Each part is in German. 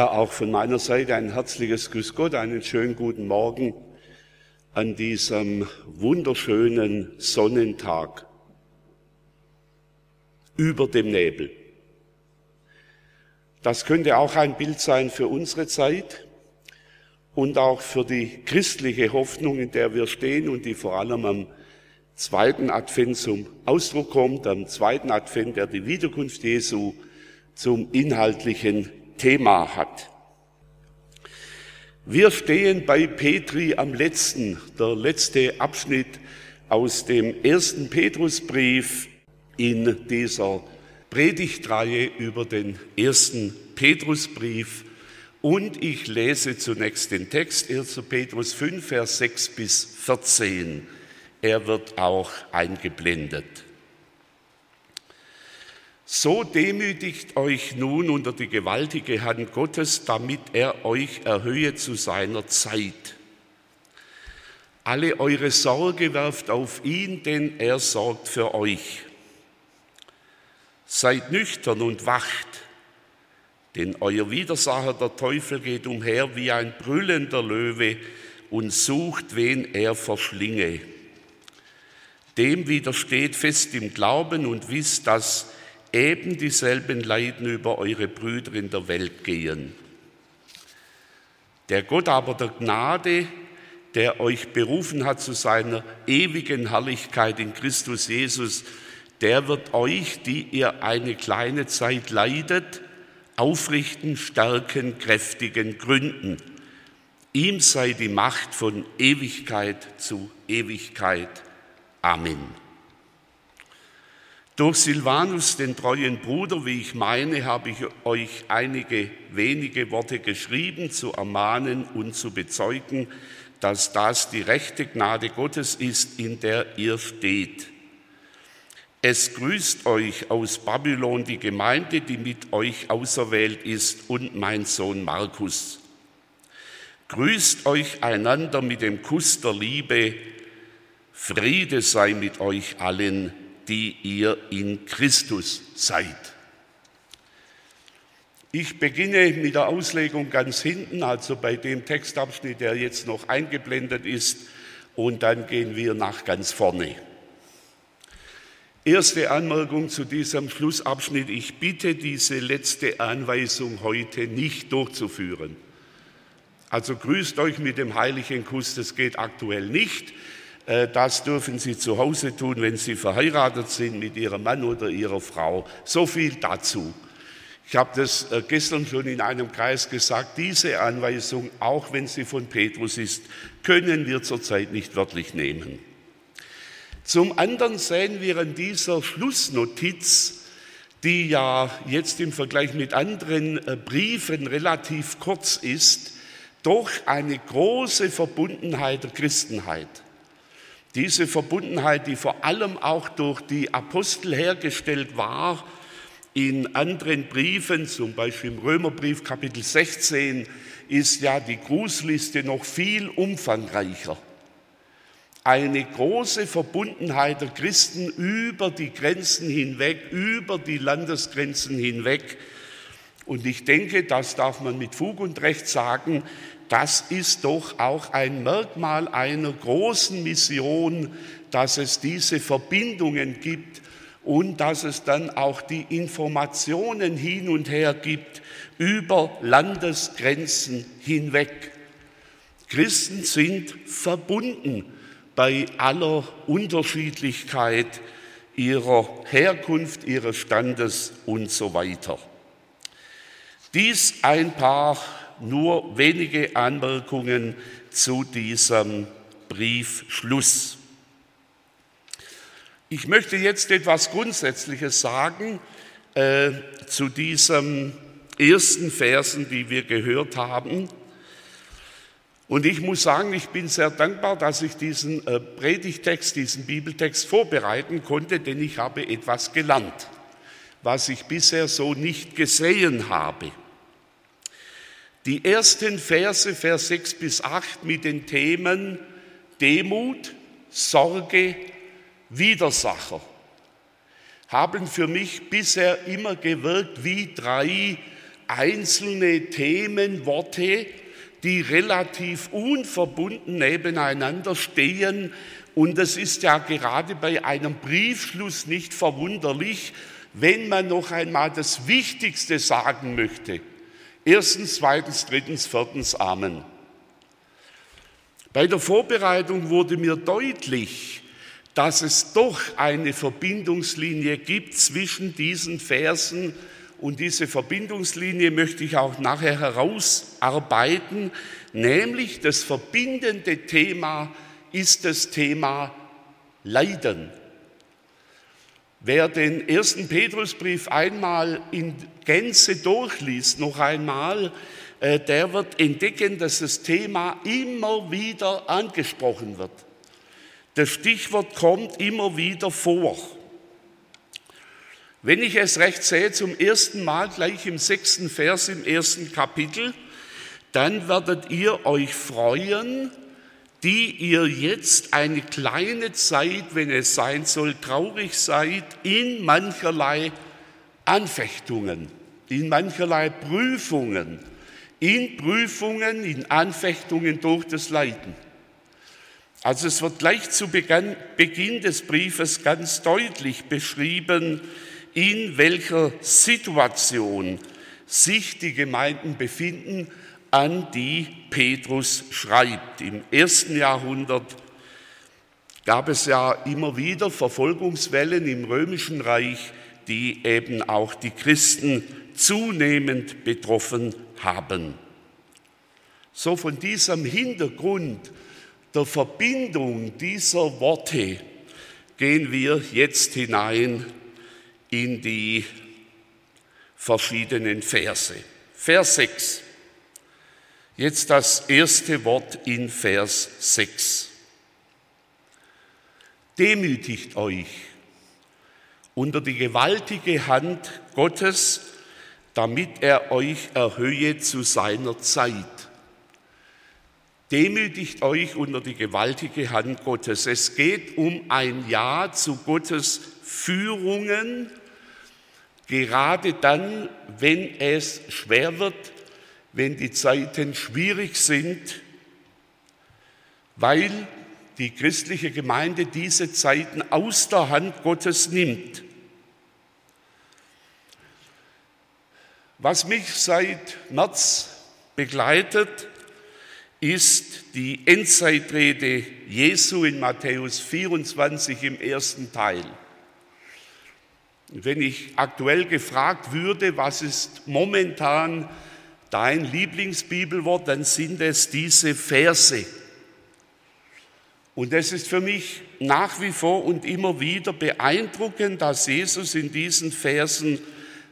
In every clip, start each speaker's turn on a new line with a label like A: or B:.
A: Ja, auch von meiner Seite ein herzliches Grüß Gott, einen schönen guten Morgen an diesem wunderschönen Sonnentag über dem Nebel. Das könnte auch ein Bild sein für unsere Zeit und auch für die christliche Hoffnung, in der wir stehen und die vor allem am zweiten Advent zum Ausdruck kommt, am zweiten Advent, der die Wiederkunft Jesu zum inhaltlichen Thema hat. Wir stehen bei Petri am letzten, der letzte Abschnitt aus dem ersten Petrusbrief in dieser Predigtreihe über den ersten Petrusbrief. Und ich lese zunächst den Text 1. Petrus 5, Vers 6 bis 14. Er wird auch eingeblendet. So demütigt euch nun unter die gewaltige Hand Gottes, damit er euch erhöhe zu seiner Zeit. Alle eure Sorge werft auf ihn, denn er sorgt für euch. Seid nüchtern und wacht, denn euer Widersacher, der Teufel, geht umher wie ein brüllender Löwe und sucht, wen er verschlinge. Dem widersteht fest im Glauben und wisst, dass eben dieselben Leiden über eure Brüder in der Welt gehen. Der Gott aber der Gnade, der euch berufen hat zu seiner ewigen Herrlichkeit in Christus Jesus, der wird euch, die ihr eine kleine Zeit leidet, aufrichten, stärken, kräftigen, gründen. Ihm sei die Macht von Ewigkeit zu Ewigkeit. Amen. Durch Silvanus, den treuen Bruder, wie ich meine, habe ich euch einige wenige Worte geschrieben, zu ermahnen und zu bezeugen, dass das die rechte Gnade Gottes ist, in der ihr steht. Es grüßt euch aus Babylon die Gemeinde, die mit euch auserwählt ist, und mein Sohn Markus. Grüßt euch einander mit dem Kuss der Liebe. Friede sei mit euch allen die ihr in Christus seid. Ich beginne mit der Auslegung ganz hinten, also bei dem Textabschnitt, der jetzt noch eingeblendet ist, und dann gehen wir nach ganz vorne. Erste Anmerkung zu diesem Schlussabschnitt. Ich bitte, diese letzte Anweisung heute nicht durchzuführen. Also grüßt euch mit dem heiligen Kuss, das geht aktuell nicht. Äh, das dürfen Sie zu Hause tun, wenn Sie verheiratet sind mit Ihrem Mann oder Ihrer Frau. So viel dazu. Ich habe das äh, gestern schon in einem Kreis gesagt, diese Anweisung, auch wenn sie von Petrus ist, können wir zurzeit nicht wörtlich nehmen. Zum anderen sehen wir in dieser Schlussnotiz, die ja jetzt im Vergleich mit anderen äh, Briefen relativ kurz ist, doch eine große Verbundenheit der Christenheit. Diese Verbundenheit, die vor allem auch durch die Apostel hergestellt war, in anderen Briefen, zum Beispiel im Römerbrief Kapitel 16, ist ja die Grußliste noch viel umfangreicher. Eine große Verbundenheit der Christen über die Grenzen hinweg, über die Landesgrenzen hinweg. Und ich denke, das darf man mit Fug und Recht sagen, das ist doch auch ein Merkmal einer großen Mission, dass es diese Verbindungen gibt und dass es dann auch die Informationen hin und her gibt über Landesgrenzen hinweg. Christen sind verbunden bei aller Unterschiedlichkeit ihrer Herkunft, ihres Standes und so weiter. Dies ein paar nur wenige Anmerkungen zu diesem Briefschluss. Ich möchte jetzt etwas Grundsätzliches sagen äh, zu diesem ersten Versen, die wir gehört haben. Und ich muss sagen, ich bin sehr dankbar, dass ich diesen äh, Predigtext, diesen Bibeltext vorbereiten konnte, denn ich habe etwas gelernt, was ich bisher so nicht gesehen habe. Die ersten Verse, Vers 6 bis 8 mit den Themen Demut, Sorge, Widersacher haben für mich bisher immer gewirkt wie drei einzelne Themenworte, die relativ unverbunden nebeneinander stehen. Und es ist ja gerade bei einem Briefschluss nicht verwunderlich, wenn man noch einmal das Wichtigste sagen möchte. Erstens, zweitens, drittens, viertens, Amen. Bei der Vorbereitung wurde mir deutlich, dass es doch eine Verbindungslinie gibt zwischen diesen Versen und diese Verbindungslinie möchte ich auch nachher herausarbeiten, nämlich das verbindende Thema ist das Thema Leiden. Wer den ersten Petrusbrief einmal in Gänze durchliest, noch einmal, äh, der wird entdecken, dass das Thema immer wieder angesprochen wird. Das Stichwort kommt immer wieder vor. Wenn ich es recht sehe, zum ersten Mal gleich im sechsten Vers im ersten Kapitel, dann werdet ihr euch freuen, die ihr jetzt eine kleine Zeit, wenn es sein soll, traurig seid, in mancherlei Anfechtungen, in mancherlei Prüfungen, in Prüfungen, in Anfechtungen durch das Leiden. Also es wird gleich zu Beginn des Briefes ganz deutlich beschrieben, in welcher Situation sich die Gemeinden befinden, an die Petrus schreibt. Im ersten Jahrhundert gab es ja immer wieder Verfolgungswellen im römischen Reich, die eben auch die Christen zunehmend betroffen haben. So von diesem Hintergrund der Verbindung dieser Worte gehen wir jetzt hinein in die verschiedenen Verse. Vers 6. Jetzt das erste Wort in Vers 6. Demütigt euch unter die gewaltige Hand Gottes, damit er euch erhöhe zu seiner Zeit. Demütigt euch unter die gewaltige Hand Gottes. Es geht um ein Ja zu Gottes Führungen, gerade dann, wenn es schwer wird, wenn die Zeiten schwierig sind, weil die christliche Gemeinde diese Zeiten aus der Hand Gottes nimmt. Was mich seit März begleitet, ist die Endzeitrede Jesu in Matthäus 24 im ersten Teil. Wenn ich aktuell gefragt würde, was ist momentan dein Lieblingsbibelwort, dann sind es diese Verse. Und es ist für mich nach wie vor und immer wieder beeindruckend, dass Jesus in diesen Versen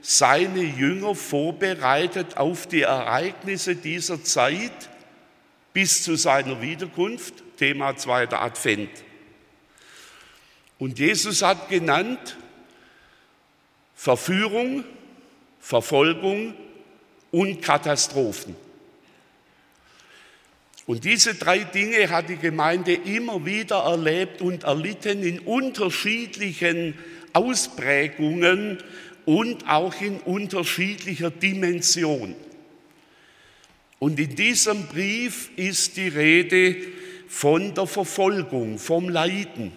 A: seine Jünger vorbereitet auf die Ereignisse dieser Zeit bis zu seiner Wiederkunft, Thema zweiter Advent. Und Jesus hat genannt Verführung, Verfolgung und Katastrophen. Und diese drei Dinge hat die Gemeinde immer wieder erlebt und erlitten in unterschiedlichen Ausprägungen und auch in unterschiedlicher Dimension. Und in diesem Brief ist die Rede von der Verfolgung, vom Leiden.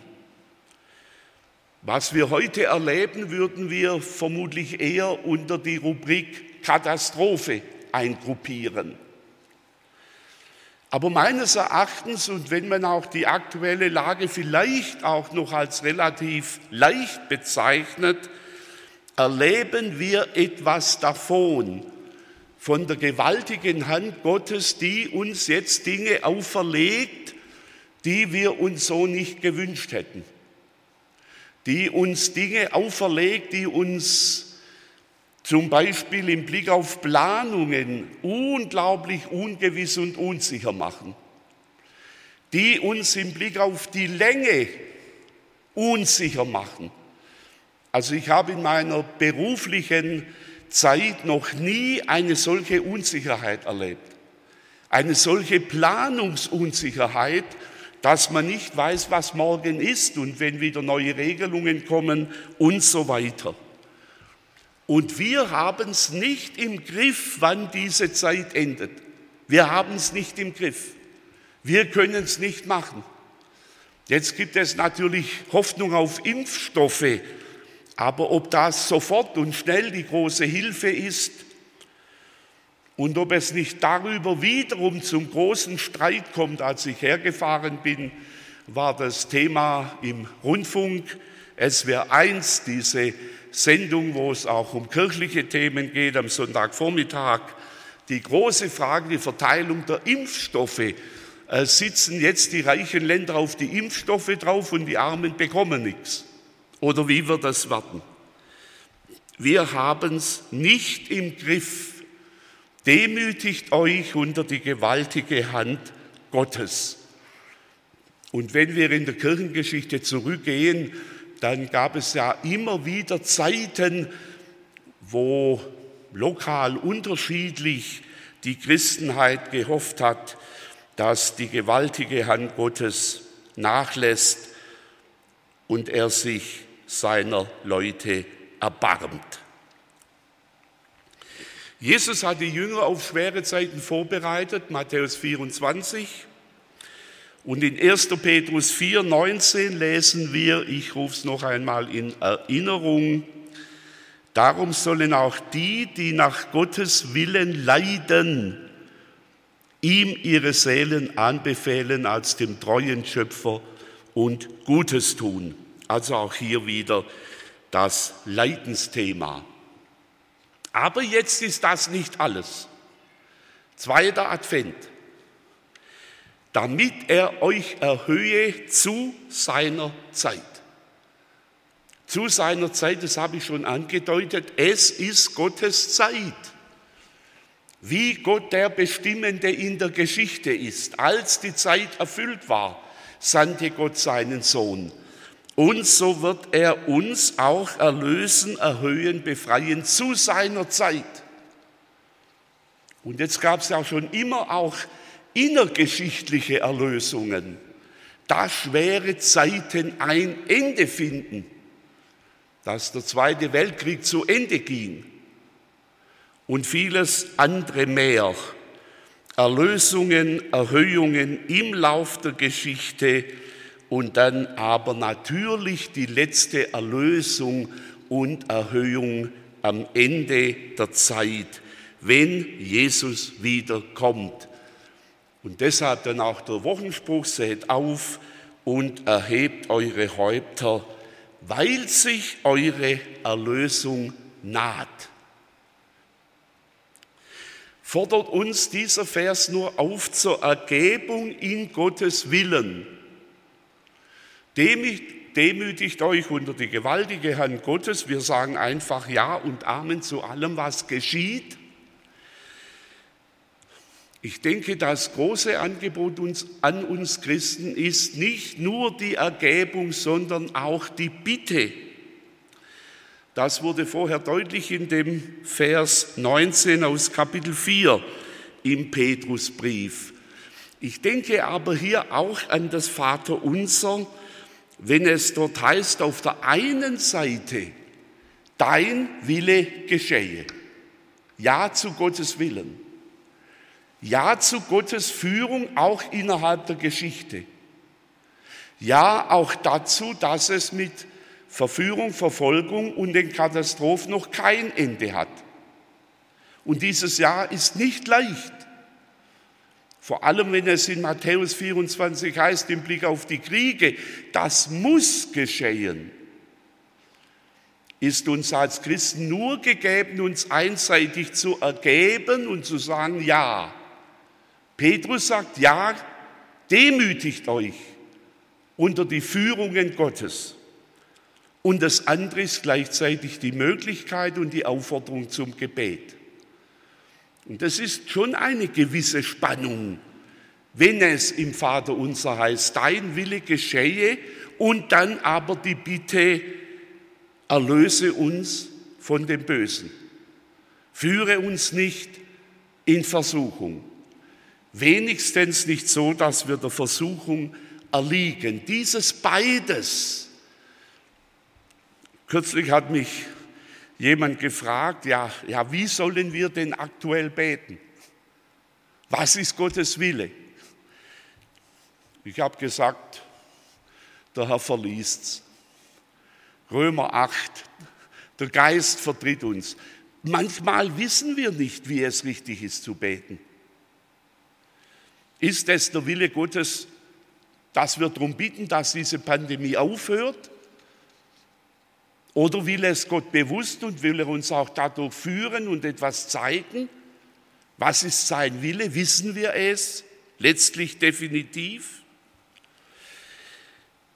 A: Was wir heute erleben, würden wir vermutlich eher unter die Rubrik Katastrophe eingruppieren. Aber meines Erachtens, und wenn man auch die aktuelle Lage vielleicht auch noch als relativ leicht bezeichnet, erleben wir etwas davon, von der gewaltigen Hand Gottes, die uns jetzt Dinge auferlegt, die wir uns so nicht gewünscht hätten, die uns Dinge auferlegt, die uns zum Beispiel im Blick auf Planungen unglaublich ungewiss und unsicher machen, die uns im Blick auf die Länge unsicher machen. Also ich habe in meiner beruflichen Zeit noch nie eine solche Unsicherheit erlebt, eine solche Planungsunsicherheit, dass man nicht weiß, was morgen ist und wenn wieder neue Regelungen kommen und so weiter. Und wir haben es nicht im Griff, wann diese Zeit endet. Wir haben es nicht im Griff. Wir können es nicht machen. Jetzt gibt es natürlich Hoffnung auf Impfstoffe, aber ob das sofort und schnell die große Hilfe ist und ob es nicht darüber wiederum zum großen Streit kommt, als ich hergefahren bin, war das Thema im Rundfunk. Es wäre eins, diese Sendung, wo es auch um kirchliche Themen geht, am Sonntagvormittag. Die große Frage, die Verteilung der Impfstoffe. Äh, sitzen jetzt die reichen Länder auf die Impfstoffe drauf und die Armen bekommen nichts? Oder wie wird das werden? Wir haben es nicht im Griff. Demütigt euch unter die gewaltige Hand Gottes. Und wenn wir in der Kirchengeschichte zurückgehen, dann gab es ja immer wieder Zeiten, wo lokal unterschiedlich die Christenheit gehofft hat, dass die gewaltige Hand Gottes nachlässt und er sich seiner Leute erbarmt. Jesus hat die Jünger auf schwere Zeiten vorbereitet, Matthäus 24. Und in 1. Petrus 4, 19 lesen wir, ich rufe es noch einmal in Erinnerung, darum sollen auch die, die nach Gottes Willen leiden, ihm ihre Seelen anbefehlen als dem treuen Schöpfer und Gutes tun. Also auch hier wieder das Leidensthema. Aber jetzt ist das nicht alles. Zweiter Advent damit er euch erhöhe zu seiner Zeit. Zu seiner Zeit, das habe ich schon angedeutet, es ist Gottes Zeit. Wie Gott der Bestimmende in der Geschichte ist. Als die Zeit erfüllt war, sandte Gott seinen Sohn. Und so wird er uns auch erlösen, erhöhen, befreien zu seiner Zeit. Und jetzt gab es ja schon immer auch innergeschichtliche Erlösungen, da schwere Zeiten ein Ende finden, dass der Zweite Weltkrieg zu Ende ging und vieles andere mehr. Erlösungen, Erhöhungen im Lauf der Geschichte und dann aber natürlich die letzte Erlösung und Erhöhung am Ende der Zeit, wenn Jesus wiederkommt. Und deshalb dann auch der Wochenspruch, seht auf und erhebt eure Häupter, weil sich eure Erlösung naht. Fordert uns dieser Vers nur auf zur Ergebung in Gottes Willen. Demütigt euch unter die gewaltige Hand Gottes. Wir sagen einfach Ja und Amen zu allem, was geschieht. Ich denke, das große Angebot uns, an uns Christen ist nicht nur die Ergebung, sondern auch die Bitte. Das wurde vorher deutlich in dem Vers 19 aus Kapitel 4 im Petrusbrief. Ich denke aber hier auch an das Vaterunser, wenn es dort heißt, auf der einen Seite, dein Wille geschehe. Ja zu Gottes Willen. Ja zu Gottes Führung auch innerhalb der Geschichte. Ja auch dazu, dass es mit Verführung, Verfolgung und den Katastrophen noch kein Ende hat. Und dieses Jahr ist nicht leicht. Vor allem, wenn es in Matthäus 24 heißt, im Blick auf die Kriege, das muss geschehen, ist uns als Christen nur gegeben, uns einseitig zu ergeben und zu sagen, ja, Petrus sagt, ja, demütigt euch unter die Führungen Gottes. Und das andere ist gleichzeitig die Möglichkeit und die Aufforderung zum Gebet. Und das ist schon eine gewisse Spannung, wenn es im Vater unser heißt, dein Wille geschehe und dann aber die Bitte, erlöse uns von dem Bösen. Führe uns nicht in Versuchung. Wenigstens nicht so, dass wir der Versuchung erliegen. Dieses beides. Kürzlich hat mich jemand gefragt, ja, ja, wie sollen wir denn aktuell beten? Was ist Gottes Wille? Ich habe gesagt, der Herr verliest's. Römer 8, der Geist vertritt uns. Manchmal wissen wir nicht, wie es richtig ist zu beten. Ist es der Wille Gottes, dass wir darum bitten, dass diese Pandemie aufhört? Oder will es Gott bewusst und will er uns auch dadurch führen und etwas zeigen? Was ist sein Wille? Wissen wir es letztlich definitiv?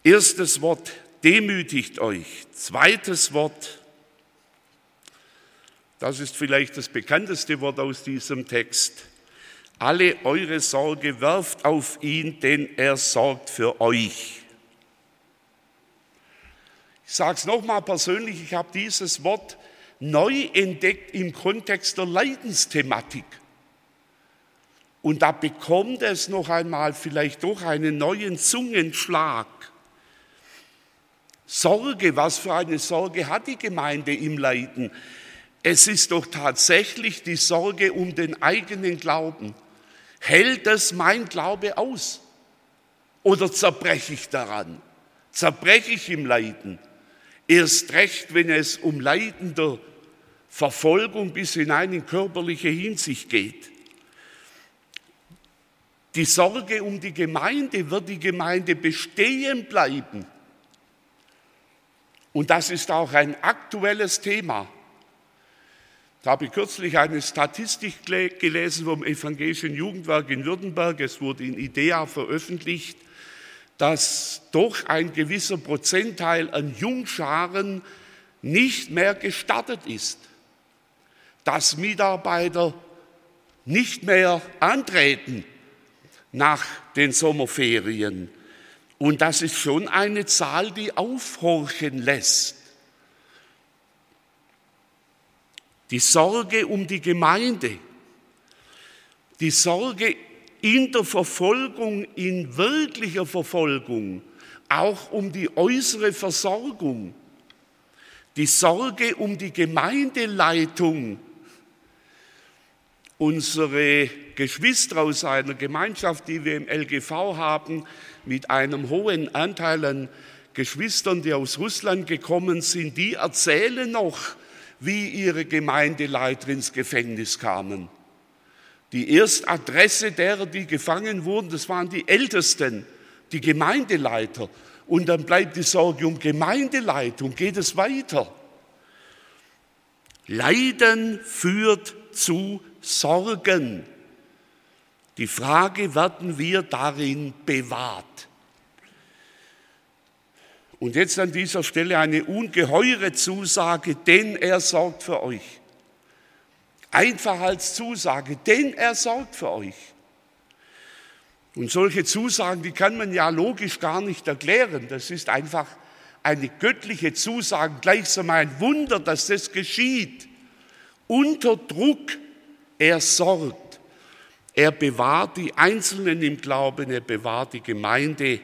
A: Erstes Wort, demütigt euch. Zweites Wort, das ist vielleicht das bekannteste Wort aus diesem Text. Alle eure Sorge werft auf ihn, denn er sorgt für euch. Ich sage es nochmal persönlich, ich habe dieses Wort neu entdeckt im Kontext der Leidensthematik. Und da bekommt es noch einmal vielleicht doch einen neuen Zungenschlag. Sorge, was für eine Sorge hat die Gemeinde im Leiden? Es ist doch tatsächlich die Sorge um den eigenen Glauben. Hält es mein Glaube aus? Oder zerbreche ich daran? Zerbreche ich im Leiden? Erst recht, wenn es um Leiden der Verfolgung bis hinein in körperliche Hinsicht geht. Die Sorge um die Gemeinde, wird die Gemeinde bestehen bleiben? Und das ist auch ein aktuelles Thema. Da habe ich kürzlich eine Statistik gelesen vom Evangelischen Jugendwerk in Württemberg. Es wurde in IDEA veröffentlicht, dass doch ein gewisser Prozentteil an Jungscharen nicht mehr gestartet ist. Dass Mitarbeiter nicht mehr antreten nach den Sommerferien. Und das ist schon eine Zahl, die aufhorchen lässt. Die Sorge um die Gemeinde, die Sorge in der Verfolgung, in wirklicher Verfolgung, auch um die äußere Versorgung, die Sorge um die Gemeindeleitung. Unsere Geschwister aus einer Gemeinschaft, die wir im LGV haben, mit einem hohen Anteil an Geschwistern, die aus Russland gekommen sind, die erzählen noch, wie ihre Gemeindeleiter ins Gefängnis kamen. Die erste Adresse derer, die gefangen wurden, das waren die Ältesten, die Gemeindeleiter. Und dann bleibt die Sorge um Gemeindeleitung, geht es weiter. Leiden führt zu Sorgen. Die Frage, werden wir darin bewahrt? Und jetzt an dieser Stelle eine ungeheure Zusage, denn er sorgt für euch. Einfach als Zusage, denn er sorgt für euch. Und solche Zusagen, die kann man ja logisch gar nicht erklären. Das ist einfach eine göttliche Zusage, gleichsam ein Wunder, dass das geschieht. Unter Druck, er sorgt. Er bewahrt die Einzelnen im Glauben, er bewahrt die Gemeinde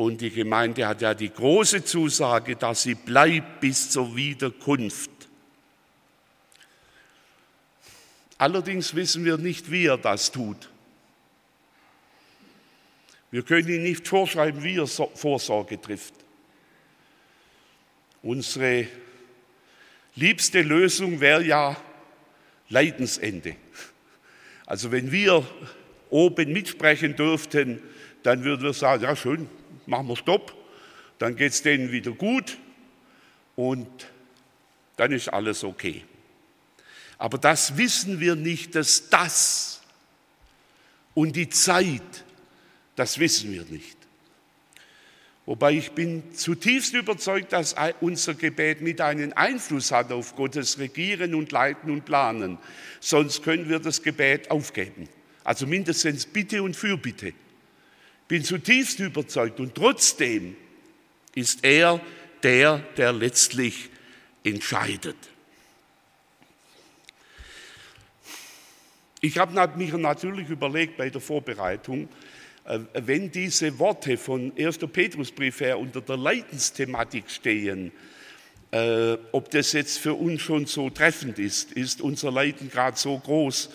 A: und die Gemeinde hat ja die große Zusage, dass sie bleibt bis zur Wiederkunft. Allerdings wissen wir nicht, wie er das tut. Wir können ihm nicht vorschreiben, wie er Vorsorge trifft. Unsere liebste Lösung wäre ja Leidensende. Also wenn wir oben mitsprechen dürften, dann würden wir sagen, ja schön, machen wir Stopp, dann geht es denen wieder gut und dann ist alles okay. Aber das wissen wir nicht, dass das und die Zeit, das wissen wir nicht. Wobei ich bin zutiefst überzeugt, dass unser Gebet mit einen Einfluss hat auf Gottes Regieren und Leiten und Planen. Sonst können wir das Gebet aufgeben. Also mindestens Bitte und Fürbitte. Bin zutiefst überzeugt und trotzdem ist er der, der letztlich entscheidet. Ich habe mich natürlich überlegt bei der Vorbereitung, äh, wenn diese Worte von 1. Petrusbrief her unter der Leidensthematik stehen, äh, ob das jetzt für uns schon so treffend ist, ist unser Leiden gerade so groß,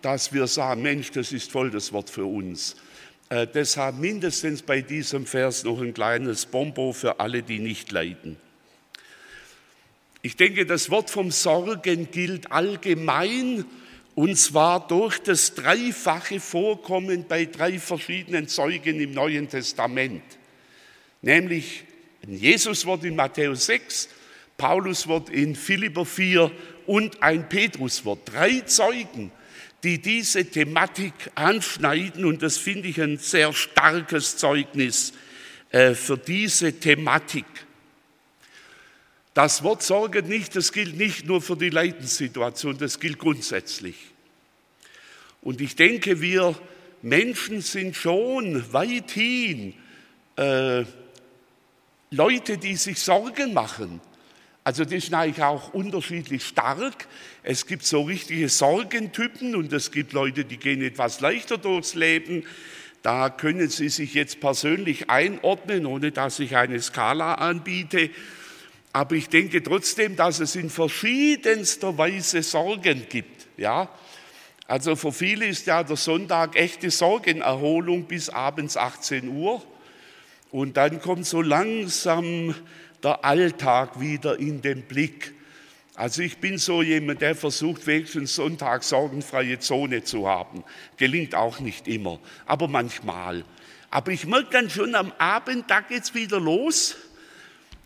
A: dass wir sagen, Mensch, das ist voll das Wort für uns. Äh, deshalb mindestens bei diesem Vers noch ein kleines Bonbon für alle, die nicht leiden. Ich denke, das Wort vom Sorgen gilt allgemein und zwar durch das dreifache Vorkommen bei drei verschiedenen Zeugen im Neuen Testament. Nämlich ein Jesuswort in Matthäus 6, Pauluswort in Philipper 4 und ein Petruswort. Drei Zeugen, die diese Thematik anschneiden und das finde ich ein sehr starkes Zeugnis äh, für diese Thematik. Das Wort Sorge nicht, das gilt nicht nur für die Leidenssituation, das gilt grundsätzlich. Und ich denke, wir Menschen sind schon weithin äh, Leute, die sich Sorgen machen. Also das ist eigentlich auch unterschiedlich stark. Es gibt so richtige Sorgentypen und es gibt Leute, die gehen etwas leichter durchs Leben. Da können Sie sich jetzt persönlich einordnen, ohne dass ich eine Skala anbiete. Aber ich denke trotzdem, dass es in verschiedenster Weise Sorgen gibt. Ja? Also für viele ist ja der Sonntag echte Sorgenerholung bis abends 18 Uhr. Und dann kommt so langsam der Alltag wieder in den Blick. Also ich bin so jemand, der versucht, wenigstens Sonntag sorgenfreie Zone zu haben. Gelingt auch nicht immer, aber manchmal. Aber ich merke dann schon am Abend, da geht's wieder los.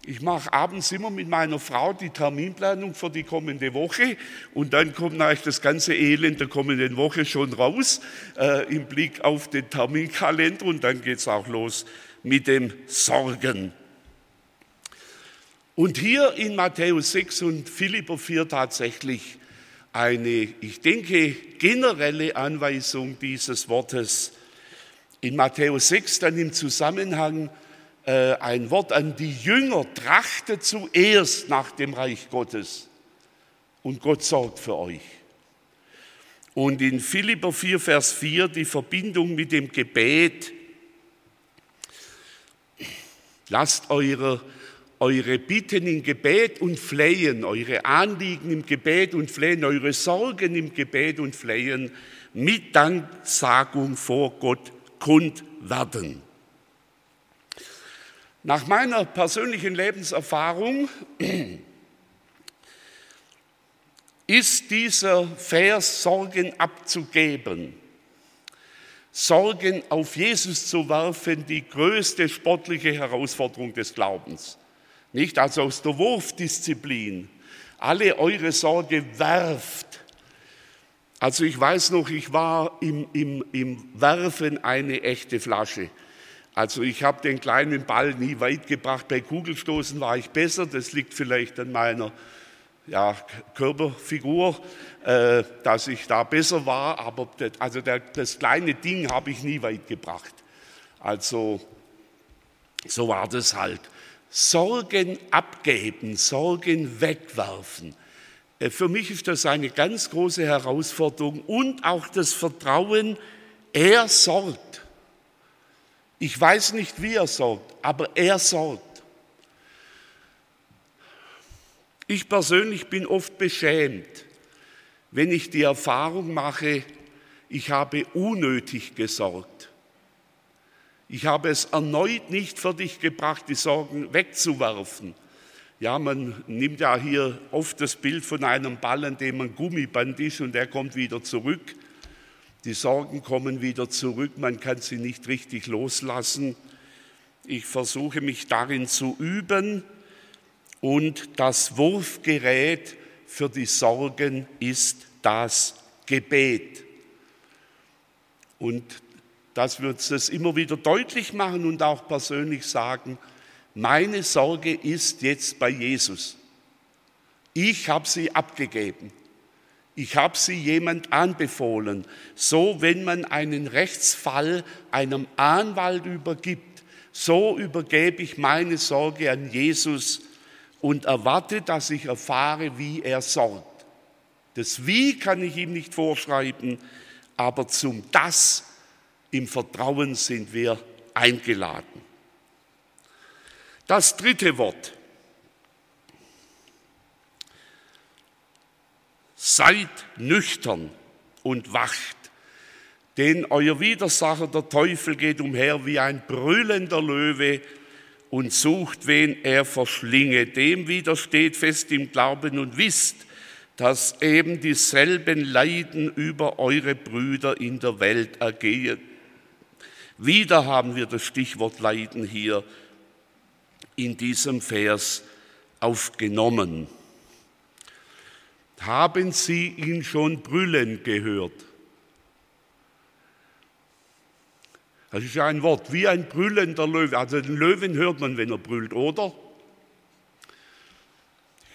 A: Ich mache abends immer mit meiner Frau die Terminplanung für die kommende Woche und dann kommt eigentlich das ganze Elend der kommenden Woche schon raus äh, im Blick auf den Terminkalender und dann geht es auch los mit dem Sorgen. Und hier in Matthäus 6 und Philipper 4 tatsächlich eine, ich denke, generelle Anweisung dieses Wortes. In Matthäus 6 dann im Zusammenhang äh, ein Wort an die Jünger, trachtet zuerst nach dem Reich Gottes und Gott sorgt für euch. Und in Philipper 4, Vers 4 die Verbindung mit dem Gebet. Lasst eure, eure Bitten im Gebet und Flehen, eure Anliegen im Gebet und Flehen, eure Sorgen im Gebet und Flehen mit Danksagung vor Gott kund werden. Nach meiner persönlichen Lebenserfahrung ist dieser Vers Sorgen abzugeben, Sorgen auf Jesus zu werfen, die größte sportliche Herausforderung des Glaubens. Nicht also aus der Wurfdisziplin. Alle eure Sorge werft. Also ich weiß noch, ich war im, im, im Werfen eine echte Flasche. Also ich habe den kleinen Ball nie weit gebracht. Bei Kugelstoßen war ich besser. Das liegt vielleicht an meiner ja, Körperfigur, äh, dass ich da besser war. Aber das, also der, das kleine Ding habe ich nie weit gebracht. Also so war das halt. Sorgen abgeben, Sorgen wegwerfen. Äh, für mich ist das eine ganz große Herausforderung und auch das Vertrauen, er sorgt. Ich weiß nicht, wie er sorgt, aber er sorgt. Ich persönlich bin oft beschämt, wenn ich die Erfahrung mache, ich habe unnötig gesorgt. Ich habe es erneut nicht für dich gebracht, die Sorgen wegzuwerfen. Ja, man nimmt ja hier oft das Bild von einem Ball, an dem ein Gummiband ist und der kommt wieder zurück. Die Sorgen kommen wieder zurück, man kann sie nicht richtig loslassen. Ich versuche mich darin zu üben und das Wurfgerät für die Sorgen ist das Gebet. Und dass wir uns das immer wieder deutlich machen und auch persönlich sagen, meine Sorge ist jetzt bei Jesus. Ich habe sie abgegeben. Ich habe sie jemand anbefohlen. So, wenn man einen Rechtsfall einem Anwalt übergibt, so übergebe ich meine Sorge an Jesus und erwarte, dass ich erfahre, wie er sorgt. Das Wie kann ich ihm nicht vorschreiben, aber zum Das im Vertrauen sind wir eingeladen. Das dritte Wort. Seid nüchtern und wacht, denn euer Widersacher, der Teufel, geht umher wie ein brüllender Löwe und sucht, wen er verschlinge. Dem widersteht fest im Glauben und wisst, dass eben dieselben Leiden über eure Brüder in der Welt ergehen. Wieder haben wir das Stichwort Leiden hier in diesem Vers aufgenommen. Haben Sie ihn schon brüllen gehört? Das ist ja ein Wort, wie ein brüllender Löwe. Also den Löwen hört man, wenn er brüllt, oder?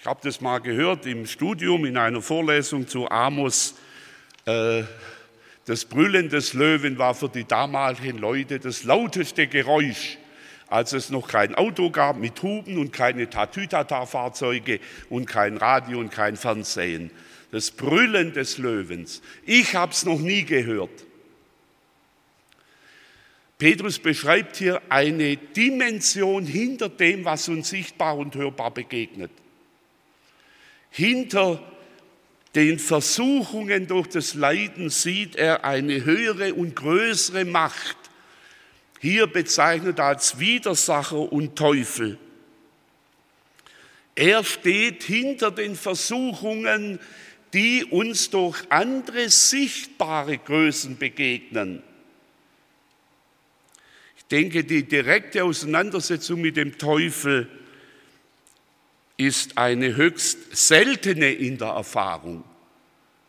A: Ich habe das mal gehört im Studium in einer Vorlesung zu Amos. Äh, das Brüllen des Löwen war für die damaligen Leute das lauteste Geräusch, als es noch kein Auto gab mit Huben und keine Tatütata-Fahrzeuge und kein Radio und kein Fernsehen. Das Brüllen des Löwens. Ich habe es noch nie gehört. Petrus beschreibt hier eine Dimension hinter dem, was uns sichtbar und hörbar begegnet. Hinter den Versuchungen durch das Leiden sieht er eine höhere und größere Macht, hier bezeichnet als Widersacher und Teufel. Er steht hinter den Versuchungen, die uns durch andere sichtbare Größen begegnen. Ich denke, die direkte Auseinandersetzung mit dem Teufel ist eine höchst seltene in der Erfahrung.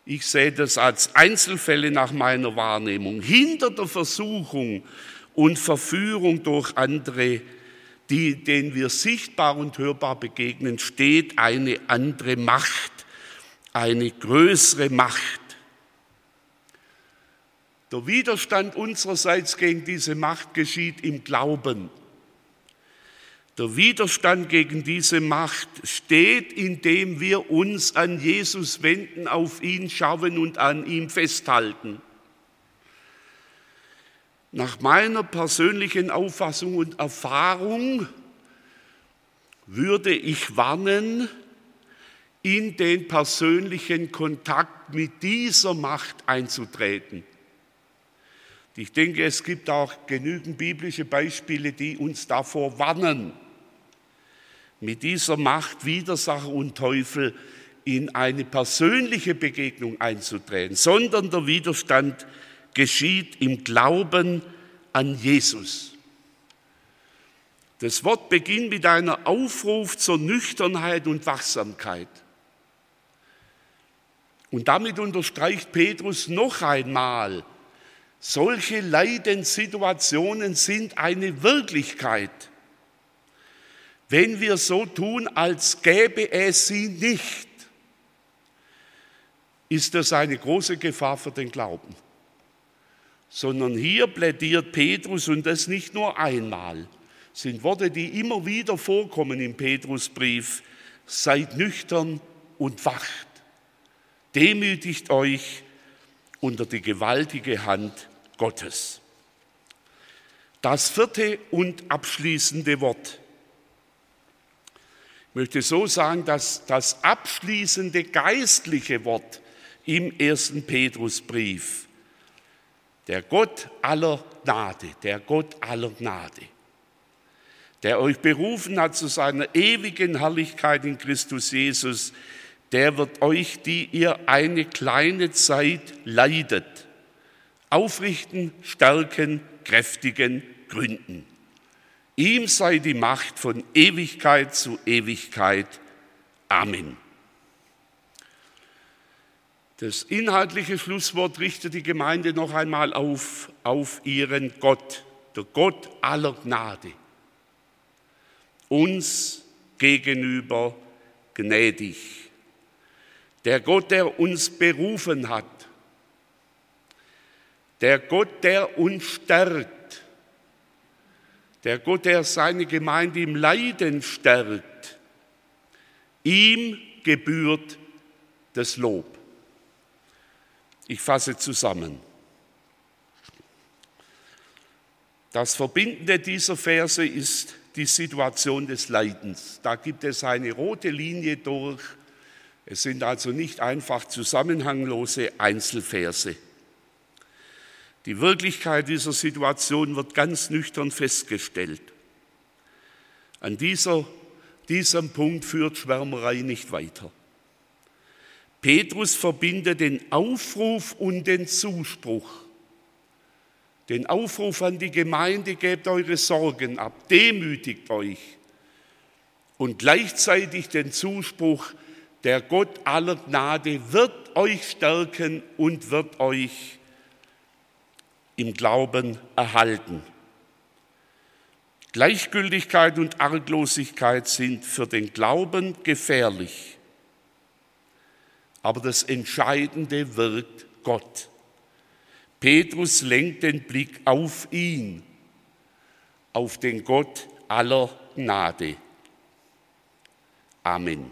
A: Ich sehe das als Einzelfälle nach meiner Wahrnehmung. Hinter der Versuchung und Verführung durch andere, die, denen wir sichtbar und hörbar begegnen, steht eine andere Macht, eine größere Macht. Der Widerstand unsererseits gegen diese Macht geschieht im Glauben. Der Widerstand gegen diese Macht steht, indem wir uns an Jesus wenden, auf ihn schauen und an ihm festhalten. Nach meiner persönlichen Auffassung und Erfahrung würde ich warnen, in den persönlichen Kontakt mit dieser Macht einzutreten. Ich denke, es gibt auch genügend biblische Beispiele, die uns davor warnen mit dieser Macht Widersacher und Teufel in eine persönliche Begegnung einzutreten, sondern der Widerstand geschieht im Glauben an Jesus. Das Wort beginnt mit einer Aufruf zur Nüchternheit und Wachsamkeit. Und damit unterstreicht Petrus noch einmal, solche Leidenssituationen sind eine Wirklichkeit wenn wir so tun, als gäbe es sie nicht, ist das eine große Gefahr für den Glauben. Sondern hier plädiert Petrus, und das nicht nur einmal, sind Worte, die immer wieder vorkommen im Petrusbrief, seid nüchtern und wacht, demütigt euch unter die gewaltige Hand Gottes. Das vierte und abschließende Wort ich möchte so sagen, dass das abschließende geistliche Wort im ersten Petrusbrief, der Gott aller Gnade, der Gott aller Gnade, der euch berufen hat zu seiner ewigen Herrlichkeit in Christus Jesus, der wird euch, die ihr eine kleine Zeit leidet, aufrichten, stärken, kräftigen, gründen. Ihm sei die Macht von Ewigkeit zu Ewigkeit. Amen. Das inhaltliche Schlusswort richtet die Gemeinde noch einmal auf, auf ihren Gott, der Gott aller Gnade. Uns gegenüber gnädig. Der Gott, der uns berufen hat. Der Gott, der uns stärkt. Der Gott, der seine Gemeinde im Leiden stärkt. Ihm gebührt das Lob. Ich fasse zusammen. Das Verbindende dieser Verse ist die Situation des Leidens. Da gibt es eine rote Linie durch. Es sind also nicht einfach zusammenhanglose Einzelverse. Die Wirklichkeit dieser Situation wird ganz nüchtern festgestellt. An dieser, diesem Punkt führt Schwärmerei nicht weiter. Petrus verbindet den Aufruf und den Zuspruch. Den Aufruf an die Gemeinde, gebt eure Sorgen ab, demütigt euch. Und gleichzeitig den Zuspruch, der Gott aller Gnade wird euch stärken und wird euch im Glauben erhalten. Gleichgültigkeit und Arglosigkeit sind für den Glauben gefährlich. Aber das Entscheidende wirkt Gott. Petrus lenkt den Blick auf ihn, auf den Gott aller Gnade. Amen.